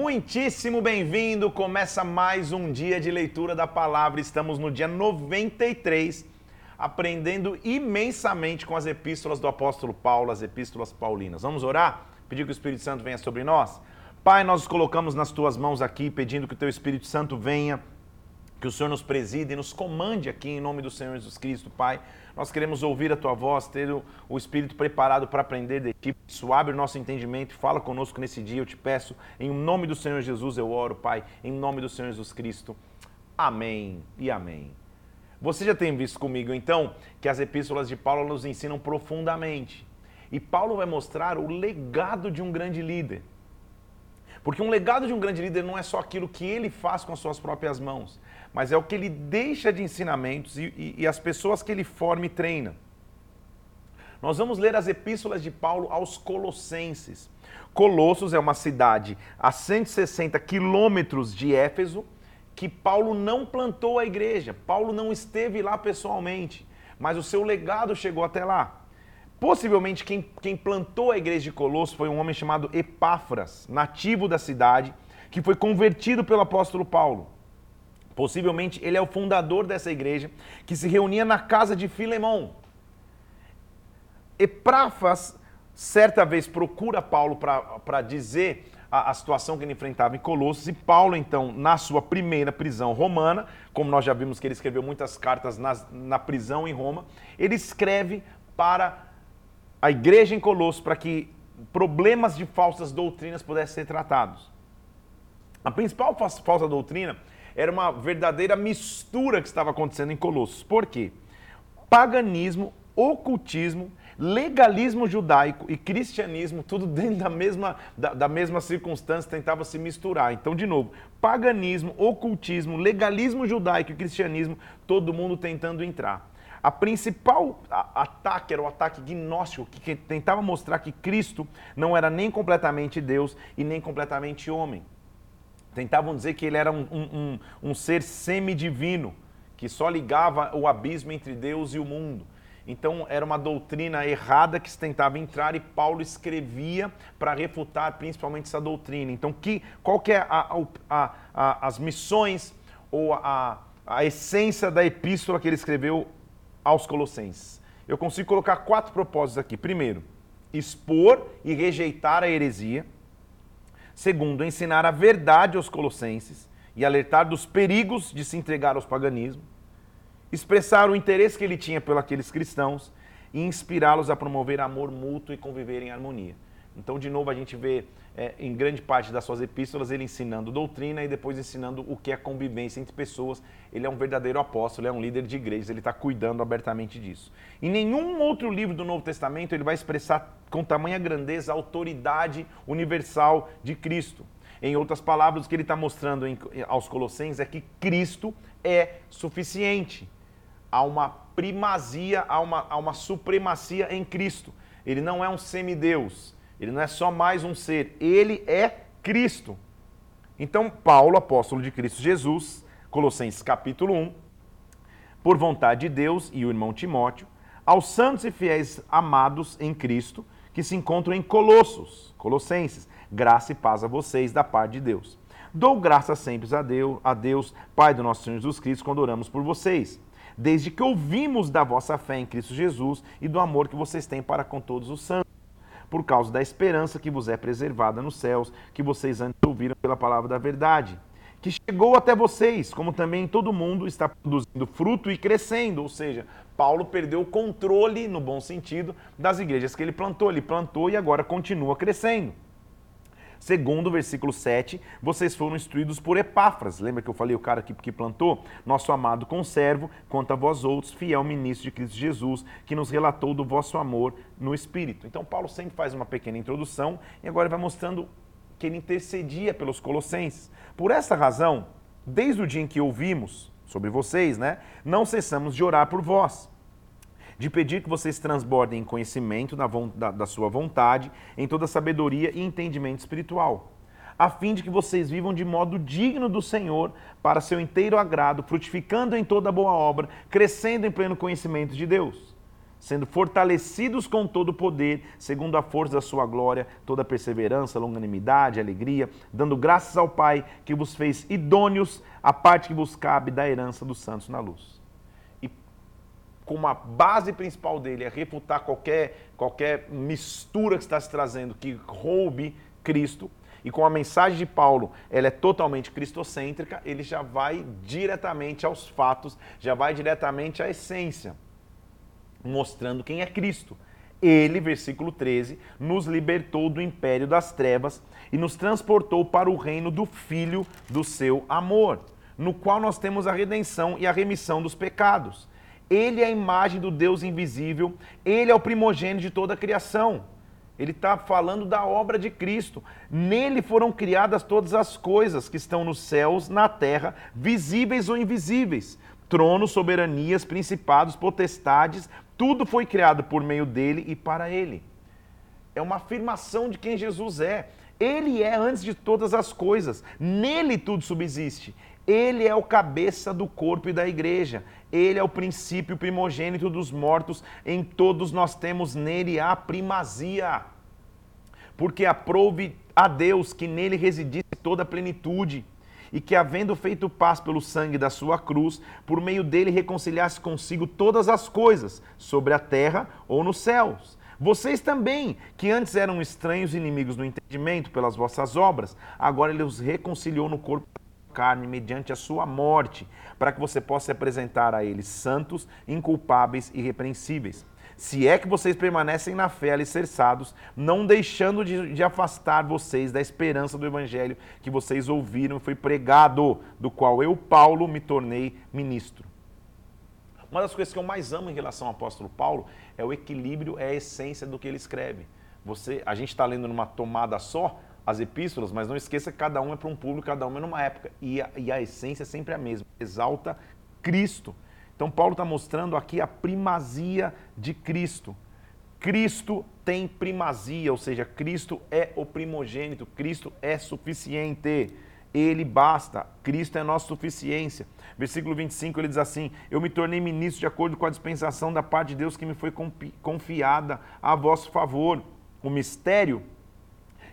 muitíssimo bem-vindo. Começa mais um dia de leitura da palavra. Estamos no dia 93, aprendendo imensamente com as epístolas do apóstolo Paulo, as epístolas paulinas. Vamos orar? Pedir que o Espírito Santo venha sobre nós? Pai, nós nos colocamos nas tuas mãos aqui, pedindo que o teu Espírito Santo venha que o Senhor nos preside e nos comande aqui em nome do Senhor Jesus Cristo, Pai. Nós queremos ouvir a Tua voz, ter o, Espírito preparado para aprender de Ti. Isso abre o nosso entendimento, fala conosco nesse dia, eu te peço. Em nome do Senhor Jesus eu oro, Pai. Em nome do Senhor Jesus Cristo. Amém e amém. Você já tem visto comigo, então, que as epístolas de Paulo nos ensinam profundamente. E Paulo vai mostrar o legado de um grande líder. Porque um legado de um grande líder não é só aquilo que ele faz com as suas próprias mãos, mas é o que ele deixa de ensinamentos e, e, e as pessoas que ele forma e treina. Nós vamos ler as epístolas de Paulo aos Colossenses. Colossos é uma cidade a 160 quilômetros de Éfeso, que Paulo não plantou a igreja, Paulo não esteve lá pessoalmente, mas o seu legado chegou até lá. Possivelmente quem, quem plantou a igreja de Colossos foi um homem chamado Epáfras, nativo da cidade, que foi convertido pelo apóstolo Paulo. Possivelmente ele é o fundador dessa igreja, que se reunia na casa de Filemão. Epáfras, certa vez, procura Paulo para dizer a, a, situação que ele enfrentava em Colossos, e Paulo, então, na sua primeira prisão romana, como nós já vimos que ele escreveu muitas cartas na, na prisão em Roma, ele escreve para a igreja em Colossos para que problemas de falsas doutrinas pudessem ser tratados. A principal falsa doutrina era uma verdadeira mistura que estava acontecendo em Colossos. Por quê? Paganismo, ocultismo, legalismo judaico e cristianismo, tudo dentro da mesma, da, da mesma circunstância, tentava se misturar. Então, de novo, paganismo, ocultismo, legalismo judaico e cristianismo, todo mundo tentando entrar. A principal ataque era o ataque gnóstico, que tentava mostrar que Cristo não era nem completamente Deus e nem completamente homem. Tentavam dizer que ele era um, um, um, um ser semidivino, que só ligava o abismo entre Deus e o mundo. Então era uma doutrina errada que se tentava entrar e Paulo escrevia para refutar principalmente essa doutrina. Então que, qual que é a, a, a, as missões ou a, a essência da epístola que ele escreveu aos Colossenses. Eu consigo colocar quatro propósitos aqui. Primeiro, expor e rejeitar a heresia. Segundo, ensinar a verdade aos Colossenses e alertar dos perigos de se entregar aos paganismos. Expressar o interesse que ele tinha pelos aqueles cristãos e inspirá-los a promover amor mútuo e conviver em harmonia. Então, de novo, a gente vê é, em grande parte das suas epístolas ele ensinando doutrina e depois ensinando o que é convivência entre pessoas. Ele é um verdadeiro apóstolo, é um líder de igrejas, ele está cuidando abertamente disso. Em nenhum outro livro do Novo Testamento ele vai expressar com tamanha grandeza a autoridade universal de Cristo. Em outras palavras, o que ele está mostrando em, aos Colossenses é que Cristo é suficiente. Há uma primazia, há uma, há uma supremacia em Cristo. Ele não é um semideus ele não é só mais um ser, ele é Cristo. Então, Paulo, apóstolo de Cristo Jesus, Colossenses capítulo 1, por vontade de Deus e o irmão Timóteo, aos santos e fiéis amados em Cristo, que se encontram em Colossos, Colossenses, graça e paz a vocês da parte de Deus. Dou graças sempre a Deus, a Deus, Pai do nosso Senhor Jesus Cristo, quando oramos por vocês, desde que ouvimos da vossa fé em Cristo Jesus e do amor que vocês têm para com todos os santos por causa da esperança que vos é preservada nos céus, que vocês antes ouviram pela palavra da verdade, que chegou até vocês, como também todo mundo está produzindo fruto e crescendo, ou seja, Paulo perdeu o controle, no bom sentido, das igrejas que ele plantou. Ele plantou e agora continua crescendo. Segundo o versículo 7, vocês foram instruídos por Epáfras. Lembra que eu falei o cara que, que plantou? Nosso amado conservo, quanto a vós outros, fiel ministro de Cristo Jesus, que nos relatou do vosso amor no Espírito. Então, Paulo sempre faz uma pequena introdução e agora vai mostrando que ele intercedia pelos colossenses. Por essa razão, desde o dia em que ouvimos sobre vocês, né, não cessamos de orar por vós de pedir que vocês transbordem em conhecimento da, da, da sua vontade, em toda sabedoria e entendimento espiritual, a fim de que vocês vivam de modo digno do Senhor, para seu inteiro agrado, frutificando em toda boa obra, crescendo em pleno conhecimento de Deus. sendo fortalecidos com todo o poder, segundo a força da sua glória, toda perseverança, longanimidade, alegria, dando graças ao Pai que vos fez idôneos a parte que vos cabe da herança dos santos na luz. Como a base principal dele é refutar qualquer, qualquer mistura que está se trazendo que roube Cristo, e com a mensagem de Paulo, ela é totalmente cristocêntrica, ele já vai diretamente aos fatos, já vai diretamente à essência mostrando quem é Cristo. Ele, versículo 13, nos libertou do império das trevas e nos transportou para o reino do Filho do seu amor, no qual nós temos a redenção e a remissão dos pecados. Ele é a imagem do Deus invisível, ele é o primogênito de toda a criação. Ele está falando da obra de Cristo. Nele foram criadas todas as coisas que estão nos céus, na terra, visíveis ou invisíveis. Tronos, soberanias, principados, potestades, tudo foi criado por meio dele e para ele. É uma afirmação de quem Jesus é. Ele é antes de todas as coisas. Nele tudo subsiste. Ele é o cabeça do corpo e da igreja. Ele é o princípio primogênito dos mortos. Em todos nós temos nele a primazia. Porque aprove a Deus que nele residisse toda a plenitude e que, havendo feito paz pelo sangue da sua cruz, por meio dele reconciliasse consigo todas as coisas, sobre a terra ou nos céus. Vocês também, que antes eram estranhos e inimigos no entendimento pelas vossas obras, agora ele os reconciliou no corpo carne mediante a sua morte, para que você possa se apresentar a eles santos, inculpáveis e irrepreensíveis se é que vocês permanecem na fé alicerçados, não deixando de, de, afastar vocês da esperança do evangelho que vocês ouviram e foi pregado, do qual eu, Paulo, me tornei ministro. Uma das coisas que eu mais amo em relação ao apóstolo Paulo é o equilíbrio, é a essência do que ele escreve. Você, a gente está lendo numa tomada só as epístolas, mas não esqueça que cada um é para um público, cada um é numa época. E a, e a essência é sempre a mesma. Exalta Cristo. Então, Paulo está mostrando aqui a primazia de Cristo. Cristo tem primazia, ou seja, Cristo é o primogênito, Cristo é suficiente. Ele basta, Cristo é nossa suficiência. Versículo 25 ele diz assim: Eu me tornei ministro de acordo com a dispensação da parte de Deus que me foi confiada a vosso favor. O mistério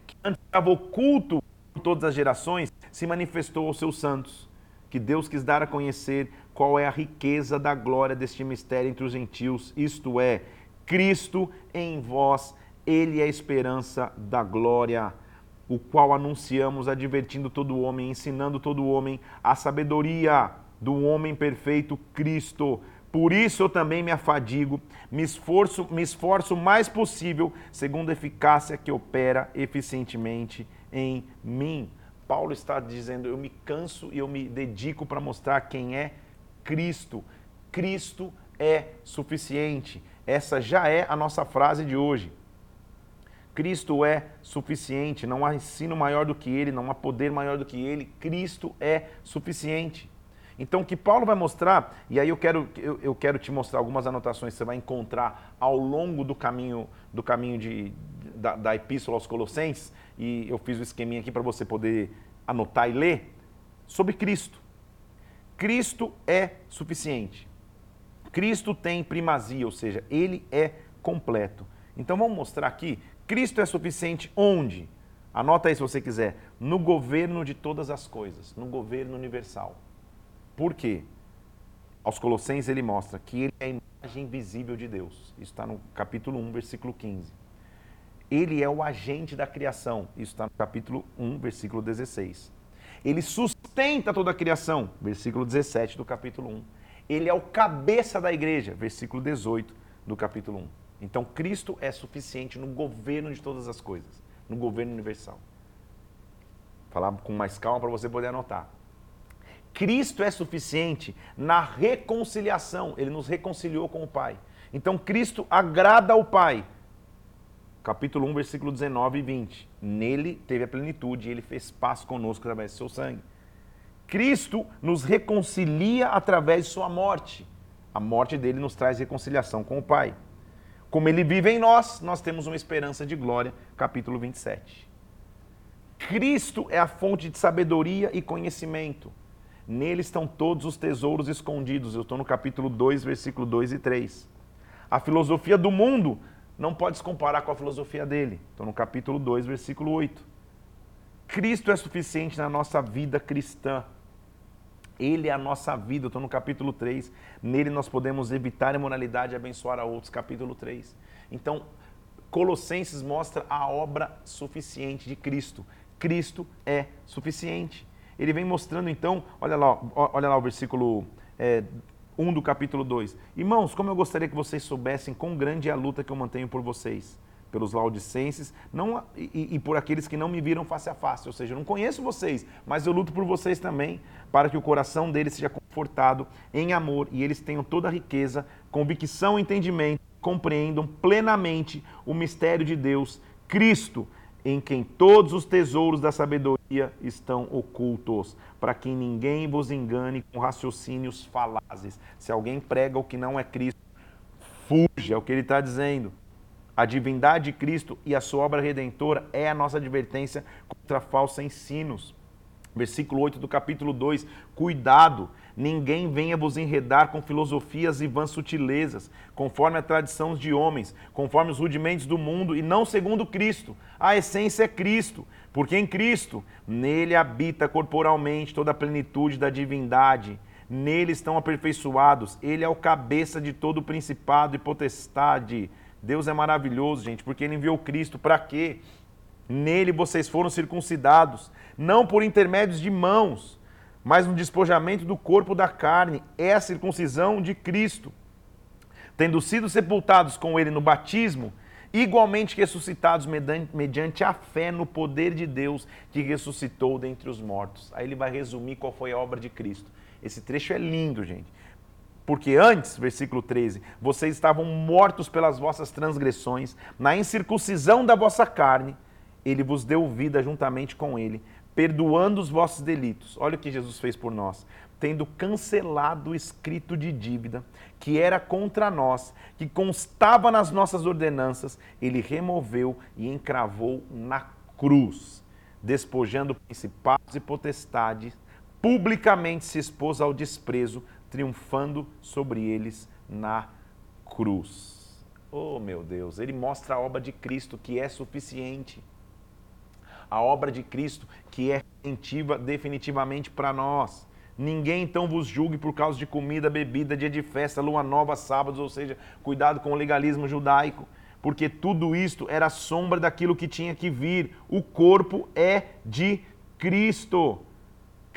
que antes estava oculto por todas as gerações se manifestou aos seus santos, que Deus quis dar a conhecer qual é a riqueza da glória deste mistério entre os gentios, isto é, Cristo em vós, ele é a esperança da glória, o qual anunciamos, advertindo todo homem, ensinando todo homem a sabedoria do homem perfeito Cristo. Por isso eu também me afadigo, me esforço, me esforço o mais possível, segundo a eficácia que opera eficientemente em mim. Paulo está dizendo: eu me canso e eu me dedico para mostrar quem é Cristo. Cristo é suficiente. Essa já é a nossa frase de hoje. Cristo é suficiente, não há ensino maior do que ele, não há poder maior do que ele. Cristo é suficiente. Então, o que Paulo vai mostrar, e aí eu quero, eu, eu, quero te mostrar algumas anotações que você vai encontrar ao longo do caminho, do caminho de, da, da Epístola aos Colossenses, e eu fiz o um esqueminha aqui para você poder anotar e ler, sobre Cristo. Cristo é suficiente. Cristo tem primazia, ou seja, ele é completo. Então vamos mostrar aqui, Cristo é suficiente onde? Anota aí se você quiser, no governo de todas as coisas, no governo universal. Por quê? Aos Colossenses ele mostra que ele é a imagem visível de Deus. Isso está no capítulo 1, versículo 15. Ele é o agente da criação. Isso está no capítulo 1, versículo 16. Ele sustenta toda a criação, versículo 17 do capítulo 1. Ele é o cabeça da igreja, versículo 18 do capítulo 1. Então Cristo é suficiente no governo de todas as coisas, no governo universal. Vou falar com mais calma para você poder anotar. Cristo é suficiente na reconciliação, ele nos reconciliou com o Pai. Então Cristo agrada ao Pai capítulo 1, versículo 19 e 20. Nele teve a plenitude e ele fez paz conosco através do seu sangue. Cristo nos reconcilia através de sua morte. A morte dele nos traz reconciliação com o Pai. Como ele vive em nós, nós temos uma esperança de glória. Capítulo 27. Cristo é a fonte de sabedoria e conhecimento. Nele estão todos os tesouros escondidos. Eu estou no capítulo 2, versículo 2 e 3. A filosofia do mundo não pode se comparar com a filosofia dele. Então, no capítulo 2, versículo 8. Cristo é suficiente na nossa vida cristã. Ele é a nossa vida. estou no capítulo 3. Nele nós podemos evitar a imoralidade e abençoar a outros. Capítulo 3. Então, Colossenses mostra a obra suficiente de Cristo. Cristo é suficiente. Ele vem mostrando então, olha lá, olha lá o versículo é, 1 do capítulo 2. Irmãos, como eu gostaria que vocês soubessem quão grande é a luta que eu mantenho por vocês, pelos laudicenses, não, e, e por aqueles que não me viram face a face, ou seja, eu não conheço vocês, mas eu luto por vocês também, para que o coração deles seja confortado em amor e eles tenham toda a riqueza, convicção e entendimento, compreendam plenamente o mistério de Deus, Cristo, em quem todos os tesouros da sabedoria estão ocultos, para que ninguém vos engane com raciocínios falazes. Se alguém prega o que não é Cristo, fuja, é o que ele está dizendo. A divindade de Cristo e a sua obra redentora é a nossa advertência contra falsos ensinos. Versículo 8 do capítulo 2: Cuidado, ninguém venha vos enredar com filosofias e vãs sutilezas, conforme a tradição de homens, conforme os rudimentos do mundo e não segundo Cristo. A essência é Cristo, porque em Cristo, nele habita corporalmente toda a plenitude da divindade. Nele estão aperfeiçoados, ele é o cabeça de todo o principado e potestade. Deus é maravilhoso, gente, porque ele enviou Cristo para quê? Nele vocês foram circuncidados, não por intermédios de mãos, mas no despojamento do corpo da carne, é a circuncisão de Cristo. Tendo sido sepultados com ele no batismo, igualmente ressuscitados mediante a fé no poder de Deus que ressuscitou dentre os mortos. Aí ele vai resumir qual foi a obra de Cristo. Esse trecho é lindo, gente. Porque antes, versículo 13, vocês estavam mortos pelas vossas transgressões, na incircuncisão da vossa carne, ele vos deu vida juntamente com ele, perdoando os vossos delitos. Olha o que Jesus fez por nós. Tendo cancelado o escrito de dívida que era contra nós, que constava nas nossas ordenanças, ele removeu e encravou na cruz, despojando principados e potestades, publicamente se expôs ao desprezo, triunfando sobre eles na cruz. Oh, meu Deus, ele mostra a obra de Cristo que é suficiente a obra de Cristo que é redentiva definitivamente para nós. Ninguém então vos julgue por causa de comida, bebida, dia de festa, lua nova, sábados, ou seja, cuidado com o legalismo judaico, porque tudo isto era sombra daquilo que tinha que vir. O corpo é de Cristo.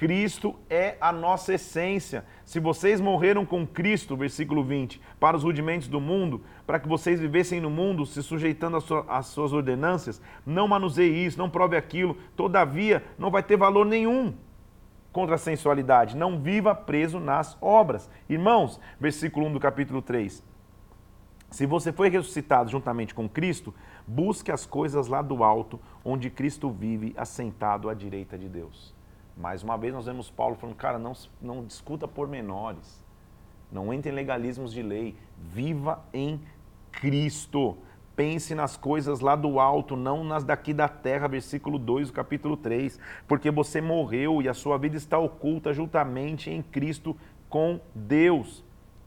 Cristo é a nossa essência. Se vocês morreram com Cristo, versículo 20, para os rudimentos do mundo, para que vocês vivessem no mundo, se sujeitando às suas ordenâncias, não manuseie isso, não prove aquilo, todavia não vai ter valor nenhum contra a sensualidade. Não viva preso nas obras. Irmãos, versículo 1 do capítulo 3. Se você foi ressuscitado juntamente com Cristo, busque as coisas lá do alto, onde Cristo vive, assentado à direita de Deus. Mais uma vez nós vemos Paulo falando, cara, não, não discuta pormenores, não entre em legalismos de lei, viva em Cristo. Pense nas coisas lá do alto, não nas daqui da terra, versículo 2 do capítulo 3. Porque você morreu e a sua vida está oculta juntamente em Cristo com Deus.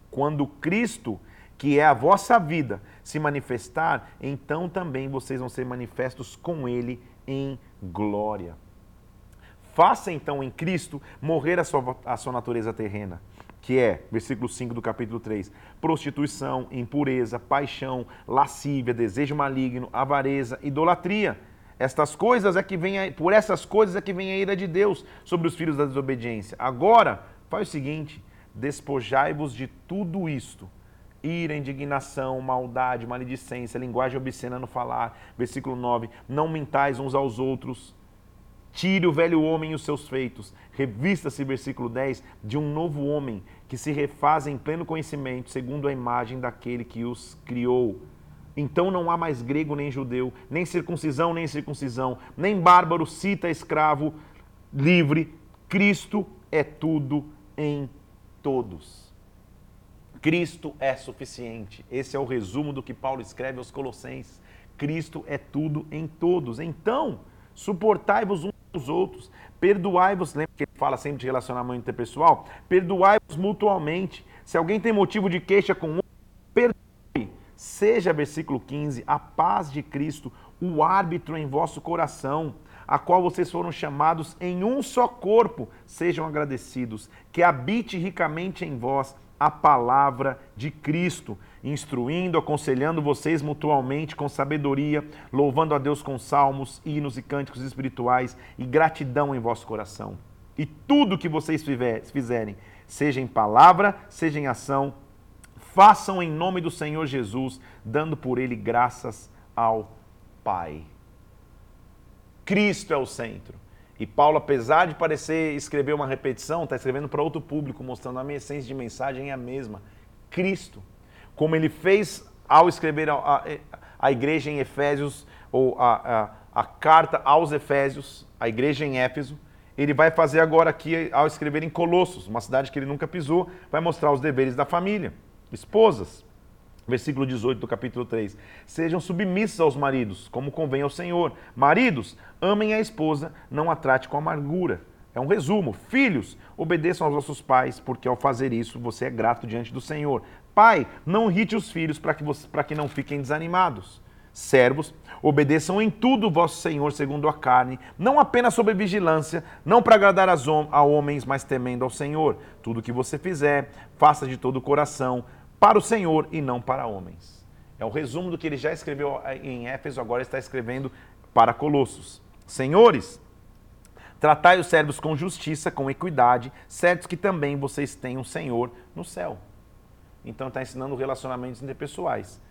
Quando Cristo, que é a vossa vida, se manifestar, então também vocês vão ser manifestos com Ele em glória. Faça então em Cristo morrer a sua, a sua natureza terrena, que é, versículo 5 do capítulo 3, prostituição, impureza, paixão, lascívia, desejo maligno, avareza, idolatria. Estas coisas é que vem, por essas coisas é que vem a ira de Deus sobre os filhos da desobediência. Agora, faz o seguinte: despojai-vos de tudo isto ira, indignação, maldade, maledicência, linguagem obscena no falar. Versículo 9: Não mintais uns aos outros, Tire o velho homem e os seus feitos. Revista-se, versículo 10, de um novo homem que se refaz em pleno conhecimento, segundo a imagem daquele que os criou. Então não há mais grego nem judeu, nem circuncisão nem circuncisão, nem bárbaro, cita, escravo, livre. Cristo é tudo em todos. Cristo é suficiente. Esse é o resumo do que Paulo escreve aos Colossenses. Cristo é tudo em todos. Então, suportai-vos uns os outros, perdoai-vos, lembra que ele fala sempre de relacionamento interpessoal? Perdoai-vos mutualmente. Se alguém tem motivo de queixa com um, perdoe. seja, versículo 15, a paz de Cristo, o árbitro em vosso coração, a qual vocês foram chamados em um só corpo, sejam agradecidos, que habite ricamente em vós a palavra de Cristo, instruindo, aconselhando vocês mutualmente com sabedoria, louvando a Deus com salmos, hinos e cânticos espirituais e gratidão em vosso coração. E tudo que vocês fizerem, seja em palavra, seja em ação, façam em nome do Senhor Jesus, dando por ele graças ao Pai. Cristo é o centro. E Paulo, apesar de parecer escrever uma repetição, está escrevendo para outro público, mostrando a essência de mensagem é a mesma. Cristo. Como ele fez ao escrever a, a, a igreja em Efésios, ou a, a, a carta aos Efésios, a igreja em Éfeso, ele vai fazer agora aqui ao escrever em Colossos, uma cidade que ele nunca pisou, vai mostrar os deveres da família. Esposas, versículo 18 do capítulo 3. Sejam submissos aos maridos, como convém ao Senhor. Maridos, amem a esposa, não a trate com amargura. É um resumo. Filhos, obedeçam aos vossos pais, porque ao fazer isso você é grato diante do Senhor. Pai, não irrite os filhos para que, que não fiquem desanimados. Servos, obedeçam em tudo o vosso Senhor segundo a carne, não apenas sob vigilância, não para agradar a homens, mas temendo ao Senhor. Tudo que você fizer, faça de todo o coração, para o Senhor e não para homens. É o resumo do que ele já escreveu em Éfeso, agora está escrevendo para Colossos. Senhores, tratai os servos com justiça, com equidade, certos que também vocês têm um Senhor no céu. Então está ensinando relacionamentos interpessoais.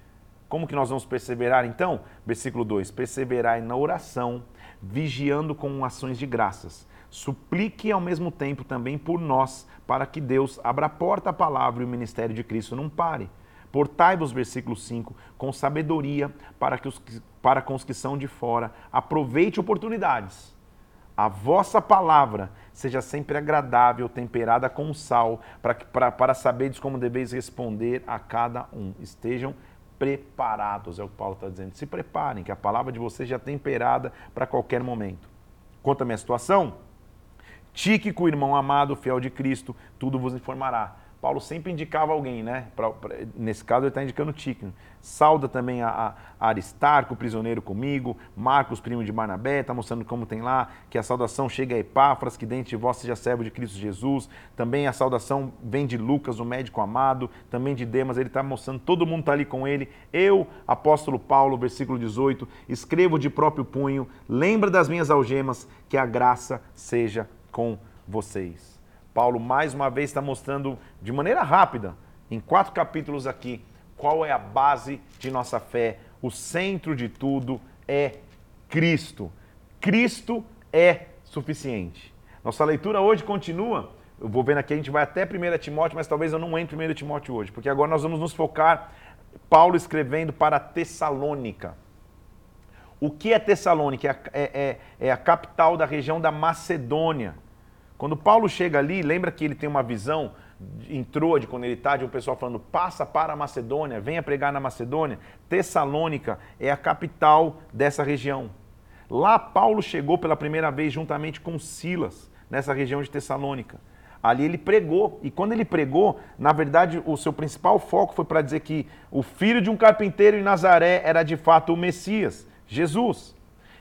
Como que nós vamos perseverar então? Versículo 2: Perseverai na oração, vigiando com ações de graças. Suplique ao mesmo tempo também por nós, para que Deus abra a porta à palavra e o ministério de Cristo não pare. Portai-vos, versículo 5, com sabedoria para, que os, para com os que são de fora. Aproveite oportunidades. A vossa palavra seja sempre agradável, temperada com sal, para, para, para saberes como deveis responder a cada um. Estejam preparados, é o que Paulo está dizendo. Se preparem, que a palavra de vocês já é temperada para qualquer momento. Quanto à minha situação, Tíquico, irmão amado, fiel de Cristo, tudo vos informará. Paulo sempre indicava alguém, né? Pra, pra, nesse caso, ele está indicando Tíquico. Sauda também a, a, Aristarco, prisioneiro comigo. Marcos, primo de Barnabé, está mostrando como tem lá. Que a saudação chega a Epáfras, que dentro de vós seja servo de Cristo Jesus. Também a saudação vem de Lucas, o médico amado. Também de Demas, ele está mostrando, todo mundo está ali com ele. Eu, apóstolo Paulo, versículo 18, escrevo de próprio punho. Lembra das minhas algemas, que a graça seja com vocês. Paulo, mais uma vez, está mostrando de maneira rápida, em quatro capítulos aqui, qual é a base de nossa fé. O centro de tudo é Cristo. Cristo é suficiente. Nossa leitura hoje continua. Eu vou vendo aqui, a gente vai até 1 Timóteo, mas talvez eu não entre em 1 Timóteo hoje, porque agora nós vamos nos focar, Paulo escrevendo para Tessalônica. O que é Tessalônica? É, é, é, é a capital da região da Macedônia. Quando Paulo chega ali, lembra que ele tem uma visão em Troade, quando ele está, de um pessoal falando, passa para a Macedônia, venha pregar na Macedônia. Tessalônica é a capital dessa região. Lá Paulo chegou pela primeira vez juntamente com Silas, nessa região de Tessalônica. Ali ele pregou, e quando ele pregou, na verdade, o seu principal foco foi para dizer que o filho de um carpinteiro em Nazaré era de fato o Messias. Jesus.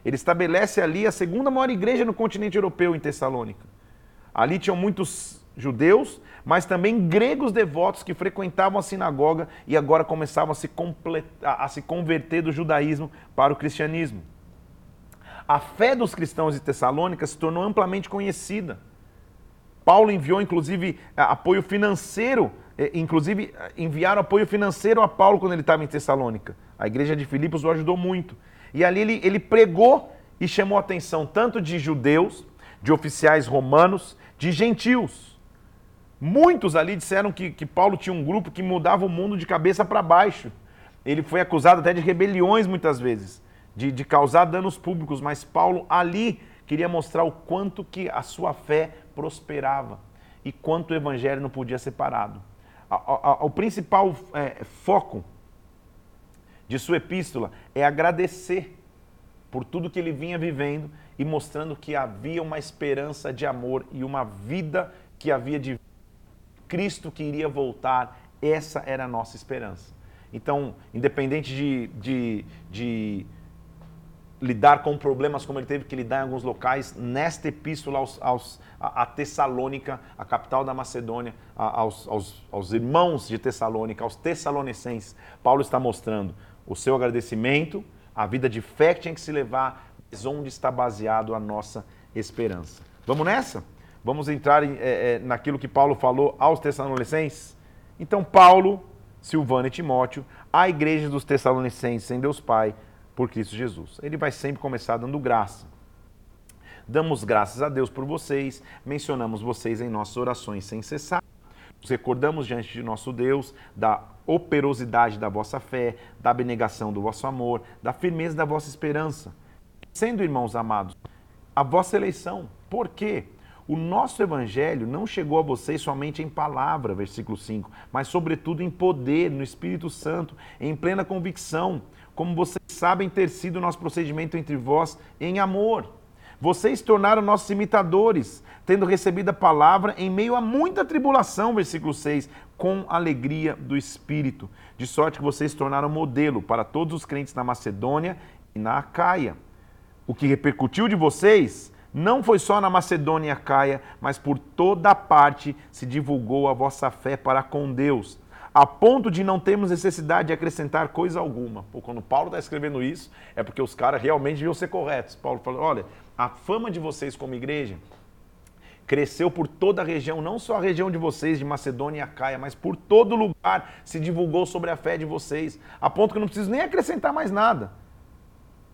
Ele estabelece ali a segunda maior igreja no continente europeu, em Tessalônica. Ali tinham muitos judeus, mas também gregos devotos que frequentavam a sinagoga e agora começavam a se, a se converter do judaísmo para o cristianismo. A fé dos cristãos de Tessalônica se tornou amplamente conhecida. Paulo enviou, inclusive, apoio financeiro, inclusive enviaram apoio financeiro a Paulo quando ele estava em Tessalônica. A igreja de Filipos o ajudou muito. E ali ele, ele pregou e chamou a atenção tanto de judeus, de oficiais romanos, de gentios. Muitos ali disseram que, que Paulo tinha um grupo que mudava o mundo de cabeça para baixo. Ele foi acusado até de rebeliões muitas vezes, de, de causar danos públicos, mas Paulo ali queria mostrar o quanto que a sua fé prosperava e quanto o evangelho não podia ser parado. O principal é, foco de sua epístola é agradecer por tudo que ele vinha vivendo e mostrando que havia uma esperança de amor e uma vida que havia de Cristo que iria voltar. Essa era a nossa esperança. Então, independente de, de, de lidar com problemas como ele teve que lidar em alguns locais, nesta epístola aos, aos, a, a, Tessalônica, a capital da Macedônia, a, aos, aos, aos irmãos de Tessalônica, aos tessalonicenses, Paulo está mostrando o seu agradecimento, a vida de fé que tinha que se levar, onde está baseado a nossa esperança. Vamos nessa? Vamos entrar em, é, naquilo que Paulo falou aos Tessalonicenses? Então, Paulo, Silvano e Timóteo, a igreja dos Tessalonicenses em Deus Pai, por Cristo Jesus. Ele vai sempre começar dando graça. Damos graças a Deus por vocês, mencionamos vocês em nossas orações sem cessar. Nos recordamos diante de nosso Deus da operosidade da vossa fé, da abnegação do vosso amor, da firmeza da vossa esperança. Sendo, irmãos amados, a vossa eleição. Por quê? O nosso evangelho não chegou a vocês somente em palavra, versículo 5, mas sobretudo em poder, no Espírito Santo, em plena convicção, como vocês sabem ter sido o nosso procedimento entre vós em amor. Vocês tornaram nossos imitadores, tendo recebido a palavra em meio a muita tribulação, versículo 6, com alegria do Espírito, de sorte que vocês tornaram modelo para todos os crentes na Macedônia e na Acaia. O que repercutiu de vocês não foi só na Macedônia Acaia, mas por toda parte se divulgou a vossa fé para com Deus, a ponto de não termos necessidade de acrescentar coisa alguma. Pô, quando Paulo está escrevendo isso, é porque os caras realmente deviam ser corretos. Paulo falou: olha, a fama de vocês como igreja cresceu por toda a região, não só a região de vocês, de Macedônia e Acaia, mas por todo lugar se divulgou sobre a fé de vocês, a ponto que não preciso nem acrescentar mais nada.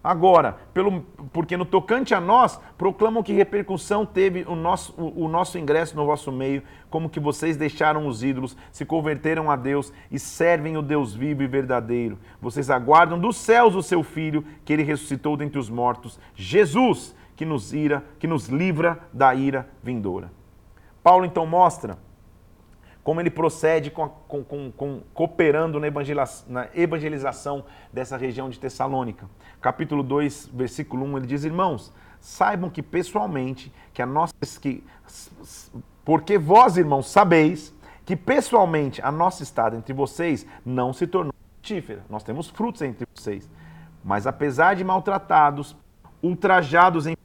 Agora, pelo, porque no tocante a nós, proclamam que repercussão teve o nosso, o, o, nosso ingresso no vosso meio, como que vocês deixaram os ídolos, se converteram a Deus e servem o Deus vivo e verdadeiro. Vocês aguardam dos céus o seu Filho, que ele ressuscitou dentre os mortos, Jesus, que nos, ira, que nos livra da ira vindoura. Paulo então mostra como ele procede com, com, com, com cooperando na, na evangelização dessa região de Tessalônica. Capítulo 2, versículo 1, ele diz: Irmãos, saibam que pessoalmente, que a nossa. Que, porque vós, irmãos, sabeis que pessoalmente a nossa estada entre vocês não se tornou frutífera. Nós temos frutos entre vocês. Mas apesar de maltratados, ultrajados em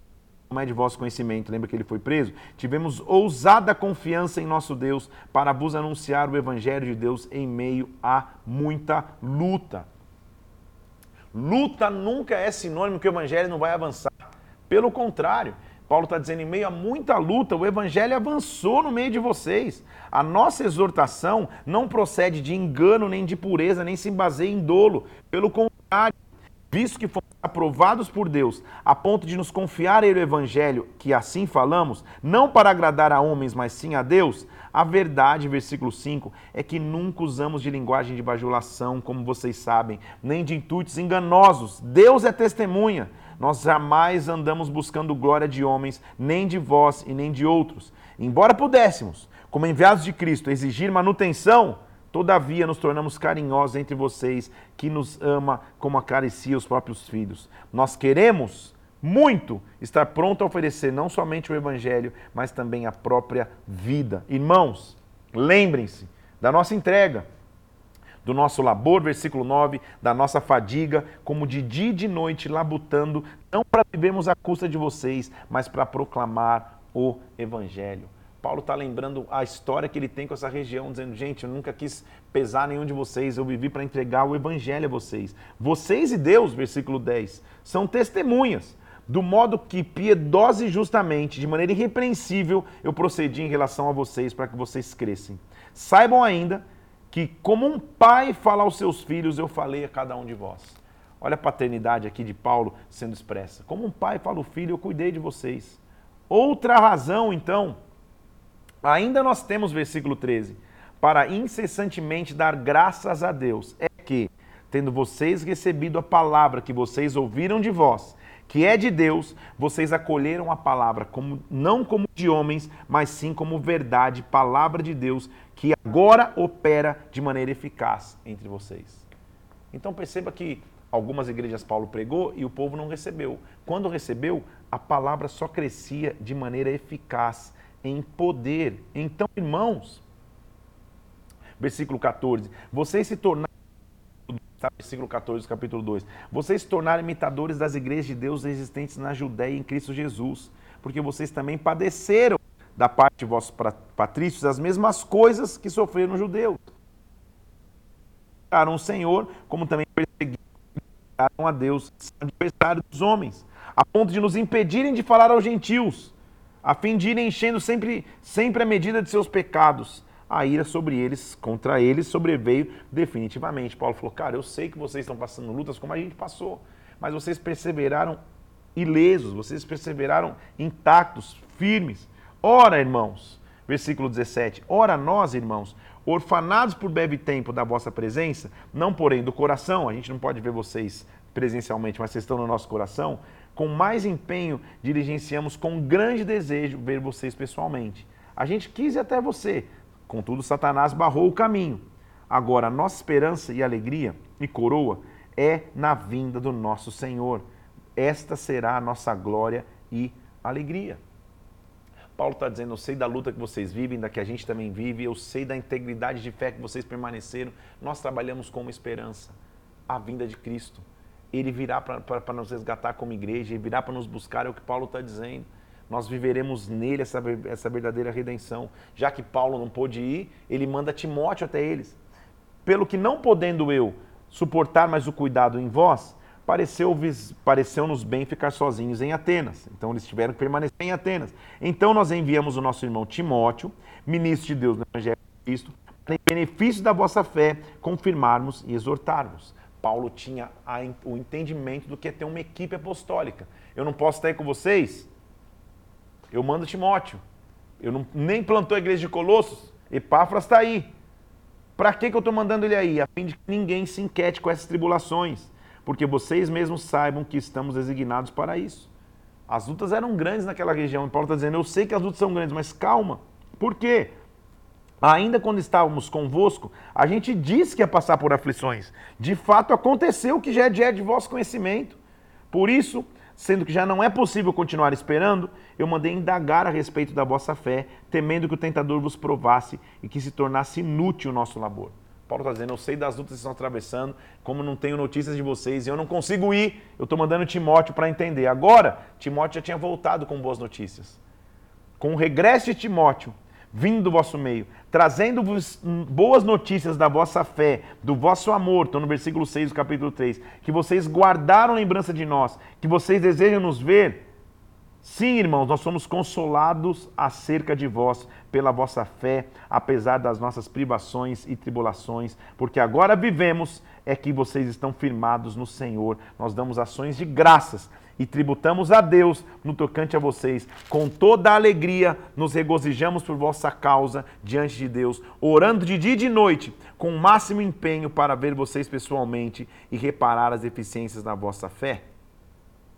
como é de vosso conhecimento, lembra que ele foi preso? Tivemos ousada confiança em nosso Deus para vos anunciar o Evangelho de Deus em meio a muita luta. Luta nunca é sinônimo que o Evangelho não vai avançar. Pelo contrário, Paulo está dizendo, em meio a muita luta, o Evangelho avançou no meio de vocês. A nossa exortação não procede de engano, nem de pureza, nem se baseia em dolo. Pelo contrário, visto que fomos aprovados por Deus, a ponto de nos confiar ele o evangelho, que assim falamos, não para agradar a homens, mas sim a Deus, a verdade, versículo 5, é que nunca usamos de linguagem de bajulação, como vocês sabem, nem de intuitos enganosos. Deus é testemunha. Nós jamais andamos buscando glória de homens, nem de vós e nem de outros. Embora pudéssemos, como enviados de Cristo, exigir manutenção, Todavia nos tornamos carinhosos entre vocês, que nos ama como acaricia os próprios filhos. Nós queremos muito estar pronto a oferecer não somente o Evangelho, mas também a própria vida. Irmãos, lembrem-se da nossa entrega, do nosso labor, versículo 9, da nossa fadiga, como de dia e de noite labutando, não para vivermos à custa de vocês, mas para proclamar o Evangelho. Paulo está lembrando a história que ele tem com essa região, dizendo: gente, eu nunca quis pesar nenhum de vocês, eu vivi para entregar o evangelho a vocês. Vocês e Deus, versículo 10, são testemunhas do modo que piedosa e justamente, de maneira irrepreensível, eu procedi em relação a vocês para que vocês crescem. Saibam ainda que, como um pai fala aos seus filhos, eu falei a cada um de vós. Olha a paternidade aqui de Paulo sendo expressa. Como um pai fala ao filho, eu cuidei de vocês. Outra razão, então, Ainda nós temos versículo 13. Para incessantemente dar graças a Deus, é que, tendo vocês recebido a palavra que vocês ouviram de vós, que é de Deus, vocês acolheram a palavra como, não como de homens, mas sim como verdade, palavra de Deus, que agora opera de maneira eficaz entre vocês. Então perceba que algumas igrejas Paulo pregou e o povo não recebeu. Quando recebeu, a palavra só crescia de maneira eficaz em poder. Então, irmãos, versículo 14: vocês se tornaram versículo 14 do capítulo 2. Vocês se tornaram imitadores das igrejas de Deus existentes na Judéia em Cristo Jesus, porque vocês também padeceram da parte de vossos patrícios as mesmas coisas que sofreram os judeus. O Senhor, como também perseguiram a Deus, adversário dos homens, a ponto de nos impedirem de falar aos gentios, a fim de irem enchendo sempre, sempre a medida de seus pecados a ira sobre eles, contra eles, sobreveio definitivamente. Paulo falou: Cara, eu sei que vocês estão passando lutas como a gente passou, mas vocês perseveraram ilesos, vocês perseveraram intactos, firmes. Ora, irmãos, versículo 17: Ora, nós, irmãos, orfanados por breve tempo da vossa presença, não porém do coração, a gente não pode ver vocês presencialmente, mas vocês estão no nosso coração, com mais empenho diligenciamos com grande desejo ver vocês pessoalmente. A gente quis ir até você, Contudo, Satanás barrou o caminho. Agora, nossa esperança e alegria e coroa é na vinda do nosso Senhor. Esta será a nossa glória e alegria. Paulo está dizendo: Eu sei da luta que vocês vivem, da que a gente também vive, eu sei da integridade de fé que vocês permaneceram. Nós trabalhamos com uma esperança a vinda de Cristo. Ele virá para nos resgatar como igreja, ele virá para nos buscar, é o que Paulo está dizendo nós viveremos nele essa, essa verdadeira redenção. Já que Paulo não pôde ir, ele manda Timóteo até eles. Pelo que não podendo eu suportar mais o cuidado em vós, pareceu-nos pareceu bem ficar sozinhos em Atenas. Então eles tiveram que permanecer em Atenas. Então nós enviamos o nosso irmão Timóteo, ministro de Deus no Evangelho de Cristo, para em benefício da vossa fé, confirmarmos e exortarmos. Paulo tinha a, o entendimento do que é ter uma equipe apostólica. Eu não posso estar aí com vocês? eu mando Timóteo. Eu não, nem plantou a igreja de Colossos, Epáfras está aí. Para que, que eu estou mandando ele aí? A fim de que ninguém se inquiete com essas tribulações, porque vocês mesmos saibam que estamos designados para isso. As lutas eram grandes naquela região, e Paulo está dizendo, eu sei que as lutas são grandes, mas calma. Por quê? Ainda quando estávamos convosco, a gente disse que ia passar por aflições. De fato, aconteceu o que já é de vosso conhecimento. Por isso, sendo que já não é possível continuar esperando, eu mandei indagar a respeito da vossa fé, temendo que o tentador vos provasse e que se tornasse inútil o nosso labor. Paulo está dizendo, eu sei das lutas que estão atravessando, como não tenho notícias de vocês e eu não consigo ir, eu estou mandando Timóteo para entender. Agora, Timóteo já tinha voltado com boas notícias. Com o regresso de Timóteo, vindo do vosso meio, trazendo-vos boas notícias da vossa fé, do vosso amor, estou no versículo 6 do capítulo 3, que vocês guardaram lembrança de nós, que vocês desejam nos ver. Sim, irmãos, nós somos consolados acerca de vós pela vossa fé, apesar das nossas privações e tribulações, porque agora vivemos é que vocês estão firmados no Senhor. Nós damos ações de graças e tributamos a Deus no tocante a vocês. Com toda a alegria, nos regozijamos por vossa causa diante de Deus, orando de dia e de noite, com o máximo empenho para ver vocês pessoalmente e reparar as deficiências da vossa fé.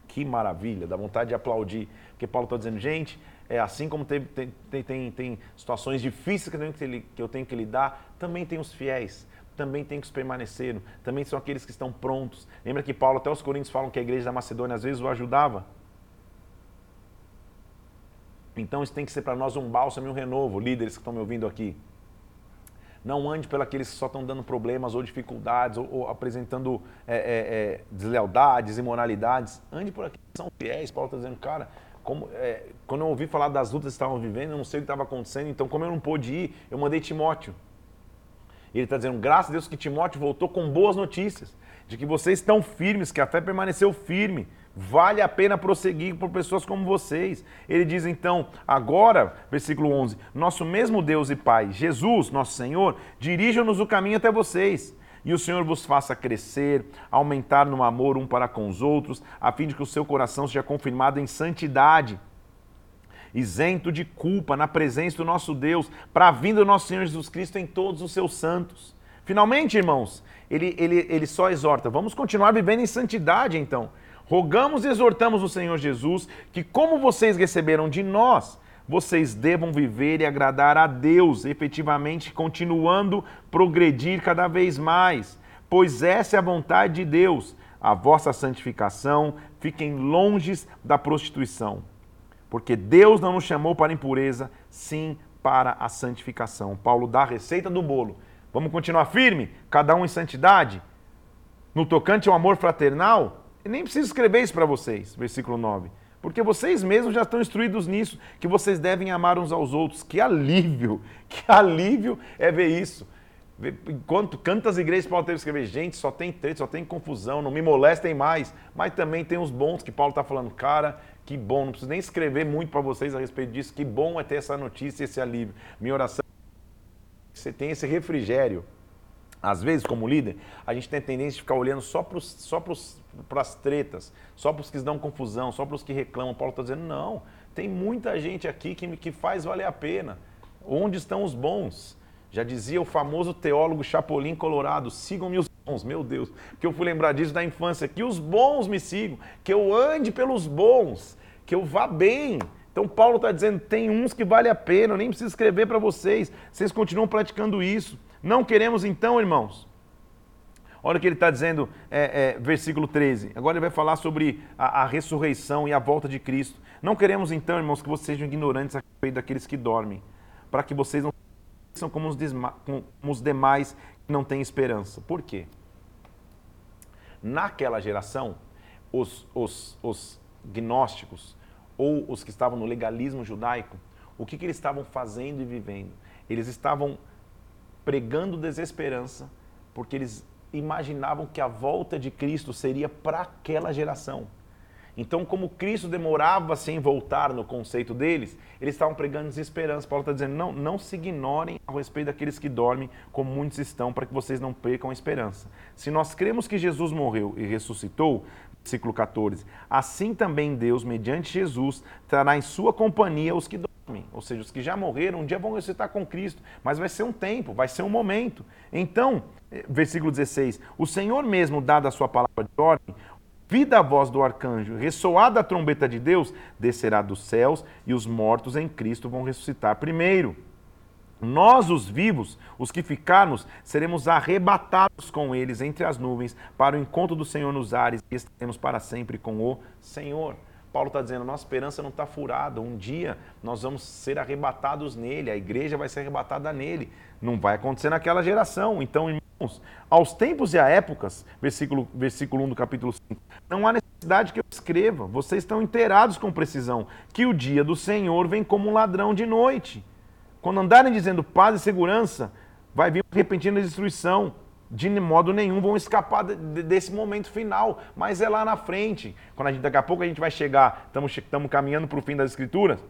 Que maravilha, dá vontade de aplaudir, porque Paulo está dizendo, gente, é assim como tem, tem, tem, tem situações difíceis que eu, que, que eu tenho que lidar, também tem os fiéis também tem que permanecer, também são aqueles que estão prontos. Lembra que Paulo, até os Coríntios falam que a igreja da Macedônia às vezes o ajudava? Então isso tem que ser para nós um bálsamo e um renovo, líderes que estão me ouvindo aqui. Não ande pelos que só estão dando problemas ou dificuldades ou, ou apresentando é, é, é, deslealdades, imoralidades. Ande por aqui, são fiéis. Paulo está dizendo, cara, como, é, quando eu ouvi falar das lutas que estavam vivendo, eu não sei o que estava acontecendo, então como eu não pude ir, eu mandei Timóteo. Ele está dizendo, graças a Deus que Timóteo voltou com boas notícias, de que vocês estão firmes, que a fé permaneceu firme. Vale a pena prosseguir por pessoas como vocês. Ele diz então, agora, versículo 11: Nosso mesmo Deus e Pai, Jesus, nosso Senhor, dirija-nos o caminho até vocês. E o Senhor vos faça crescer, aumentar no amor um para com os outros, a fim de que o seu coração seja confirmado em santidade isento de culpa na presença do nosso Deus, para a vinda do nosso Senhor Jesus Cristo em todos os seus santos. Finalmente, irmãos, ele, ele, ele só exorta, vamos continuar vivendo em santidade então. Rogamos e exortamos o Senhor Jesus que, como vocês receberam de nós, vocês devam viver e agradar a Deus, efetivamente continuando progredir cada vez mais, pois essa é a vontade de Deus, a vossa santificação, fiquem longes da prostituição porque Deus não nos chamou para impureza, sim para a santificação. Paulo dá a receita do bolo. Vamos continuar firme? Cada um em santidade? no tocante ao amor fraternal, eu nem preciso escrever isso para vocês, versículo 9. Porque vocês mesmos já estão instruídos nisso, que vocês devem amar uns aos outros. Que alívio, que alívio é ver isso. Enquanto quantas igrejas Paulo teve que escrever, gente, só tem treta, só tem confusão, não me molestem mais. Mas também tem os bons que Paulo está falando, cara, que bom, não preciso nem escrever muito para vocês a respeito disso, que bom é ter essa notícia, esse alívio. Minha oração é você tem esse refrigério às vezes, como líder, a gente tem a tendência de ficar olhando só para só as tretas, só para os que dão confusão, só para os que reclamam. Paulo está dizendo, não, tem muita gente aqui que, que faz valer a pena. Onde estão os bons? Já dizia o famoso teólogo Chapolin Colorado, sigam-me os bons, meu Deus, que eu fui lembrar disso da infância, que os bons me sigam, que eu ande pelos bons, que eu vá bem. Então Paulo está dizendo, tem uns que vale a pena, eu nem preciso escrever para vocês, vocês continuam praticando isso. Não queremos então, irmãos. Olha o que ele está dizendo, é, é, versículo 13. Agora ele vai falar sobre a, a, ressurreição e a volta de Cristo. Não queremos então, irmãos, que vocês sejam ignorantes a respeito daqueles que dormem, para que vocês não sejam como os, como os demais não têm esperança. Por quê? Naquela geração, os, os, os gnósticos, ou os que estavam no legalismo judaico, o que, que eles estavam fazendo e vivendo? Eles estavam pregando desesperança, porque eles imaginavam que a volta de Cristo seria para aquela geração. Então, como Cristo demorava sem voltar no conceito deles, eles estavam pregando desesperança. Paulo está dizendo: não, não se ignorem a respeito daqueles que dormem, como muitos estão, para que vocês não percam a esperança. Se nós cremos que Jesus morreu e ressuscitou, versículo 14, assim também Deus, mediante Jesus, trará em sua companhia os que dormem ou seja, os que já morreram, um dia vão ressuscitar com Cristo, mas vai ser um tempo, vai ser um momento. Então, eh, versículo 16: O Senhor mesmo, dada a sua palavra de ordem, vida a voz do arcanjo, ressoada a trombeta de Deus, descerá dos céus e os mortos em Cristo vão ressuscitar primeiro. Nós, os vivos, os que ficarmos, seremos arrebatados com eles entre as nuvens para o encontro do Senhor nos ares e estaremos para sempre com o Senhor. Paulo está dizendo, nossa esperança não está furada. Um dia nós vamos ser arrebatados nele, a igreja vai ser arrebatada nele. Não vai acontecer naquela geração. Então, aos tempos e a épocas, versículo, versículo 1 do capítulo 5, não há necessidade que eu escreva, vocês estão inteirados com precisão, que o dia do Senhor vem como um ladrão de noite. Quando andarem dizendo paz e segurança, vai vir repentina destruição de modo nenhum vão escapar de, de, desse momento final, mas é lá na frente. Quando a gente, daqui a pouco a gente vai chegar, estamos caminhando para o fim das Escrituras.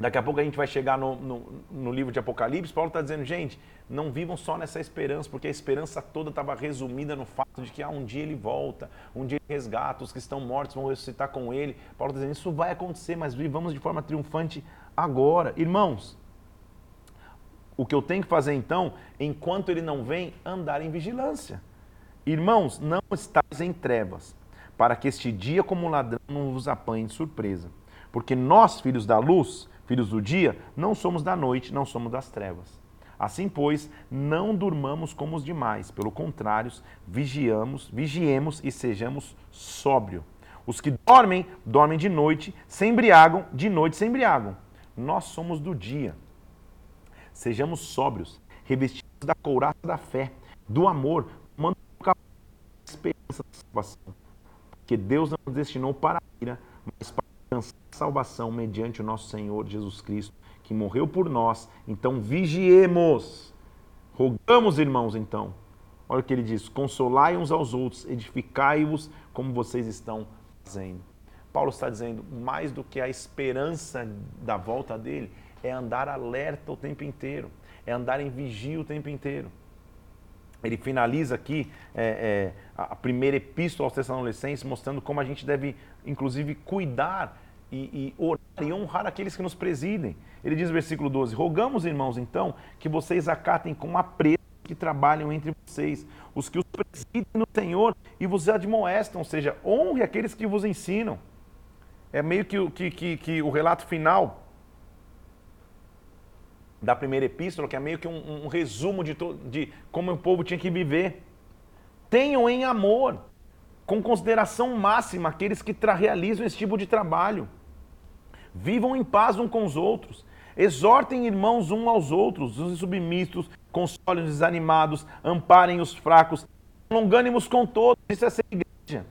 Daqui a pouco a gente vai chegar no, no, no livro de Apocalipse. Paulo está dizendo, gente, não vivam só nessa esperança, porque a esperança toda estava resumida no fato de que ah, um dia ele volta, um dia ele resgata, os que estão mortos vão ressuscitar com ele. Paulo está dizendo, isso vai acontecer, mas vivamos de forma triunfante agora. Irmãos, o que eu tenho que fazer então, enquanto ele não vem, andar em vigilância. Irmãos, não estáis em trevas, para que este dia como ladrão não vos apanhe de surpresa. Porque nós, filhos da luz, filhos do dia, não somos da noite, não somos das trevas. Assim, pois, não durmamos como os demais, pelo contrário, vigiamos, vigiemos e sejamos sóbrio. Os que dormem, dormem de noite, se embriagam, de noite se embriagam. Nós somos do dia. Sejamos sóbrios, revestidos da couraça da fé, do amor, tomando a esperança da salvação. Porque Deus não nos destinou para a ira, mas para alcançar salvação mediante o nosso Senhor Jesus Cristo, que morreu por nós. Então vigiemos. Rogamos, irmãos, então. Olha o que ele diz: consolai uns aos outros, edificai-vos como vocês estão fazendo. Paulo está dizendo, mais do que a esperança da volta dele, é andar alerta o tempo inteiro, é andar em vigia o tempo inteiro. Ele finaliza aqui é, é, a primeira epístola aos Tessalonicenses, mostrando como a gente deve, inclusive, cuidar e, e orar e honrar aqueles que nos presidem. Ele diz no versículo 12: Rogamos, irmãos, então, que vocês acatem com apreço que trabalham entre vocês, os que os presidem no Senhor e vos admoestam, ou seja, honre aqueles que vos ensinam. É meio que, que, que, que o relato final da primeira epístola, que é meio que um, um resumo de, de como o povo tinha que viver. Tenham em amor, com consideração máxima, aqueles que realizam esse tipo de trabalho. Vivam em paz uns com os outros. Exortem irmãos uns aos outros, os submissos, consolem os desanimados, amparem os fracos, longânimos com todos. Isso é ser igreja.